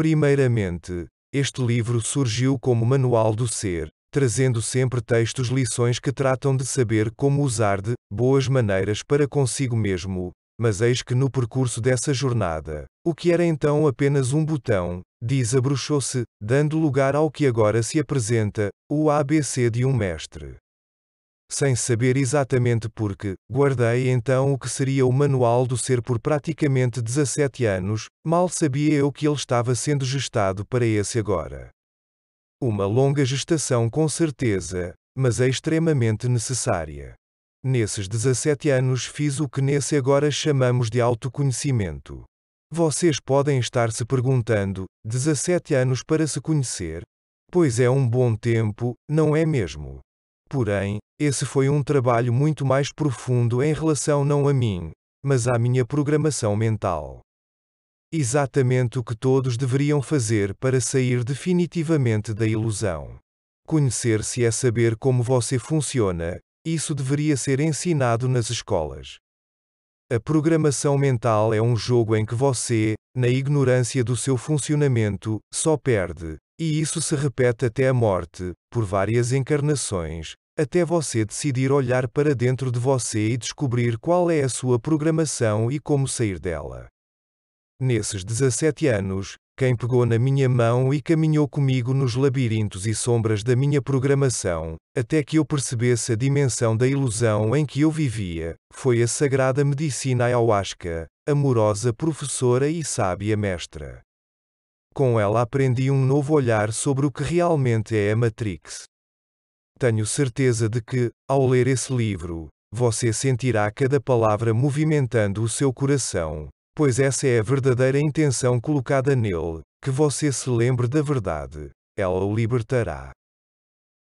Primeiramente, este livro surgiu como manual do ser, trazendo sempre textos lições que tratam de saber como usar de boas maneiras para consigo mesmo, mas eis que no percurso dessa jornada, o que era então apenas um botão, desabrochou-se, dando lugar ao que agora se apresenta, o ABC de um mestre. Sem saber exatamente porquê, guardei então o que seria o manual do ser por praticamente 17 anos, mal sabia eu que ele estava sendo gestado para esse agora. Uma longa gestação com certeza, mas é extremamente necessária. Nesses 17 anos fiz o que nesse agora chamamos de autoconhecimento. Vocês podem estar se perguntando: 17 anos para se conhecer? Pois é um bom tempo, não é mesmo? Porém, esse foi um trabalho muito mais profundo em relação não a mim, mas à minha programação mental. Exatamente o que todos deveriam fazer para sair definitivamente da ilusão. Conhecer-se é saber como você funciona, isso deveria ser ensinado nas escolas. A programação mental é um jogo em que você, na ignorância do seu funcionamento, só perde, e isso se repete até a morte, por várias encarnações, até você decidir olhar para dentro de você e descobrir qual é a sua programação e como sair dela. Nesses 17 anos, quem pegou na minha mão e caminhou comigo nos labirintos e sombras da minha programação, até que eu percebesse a dimensão da ilusão em que eu vivia, foi a sagrada medicina ayahuasca, amorosa professora e sábia mestra. Com ela aprendi um novo olhar sobre o que realmente é a Matrix. Tenho certeza de que, ao ler esse livro, você sentirá cada palavra movimentando o seu coração, pois essa é a verdadeira intenção colocada nele, que você se lembre da verdade. Ela o libertará.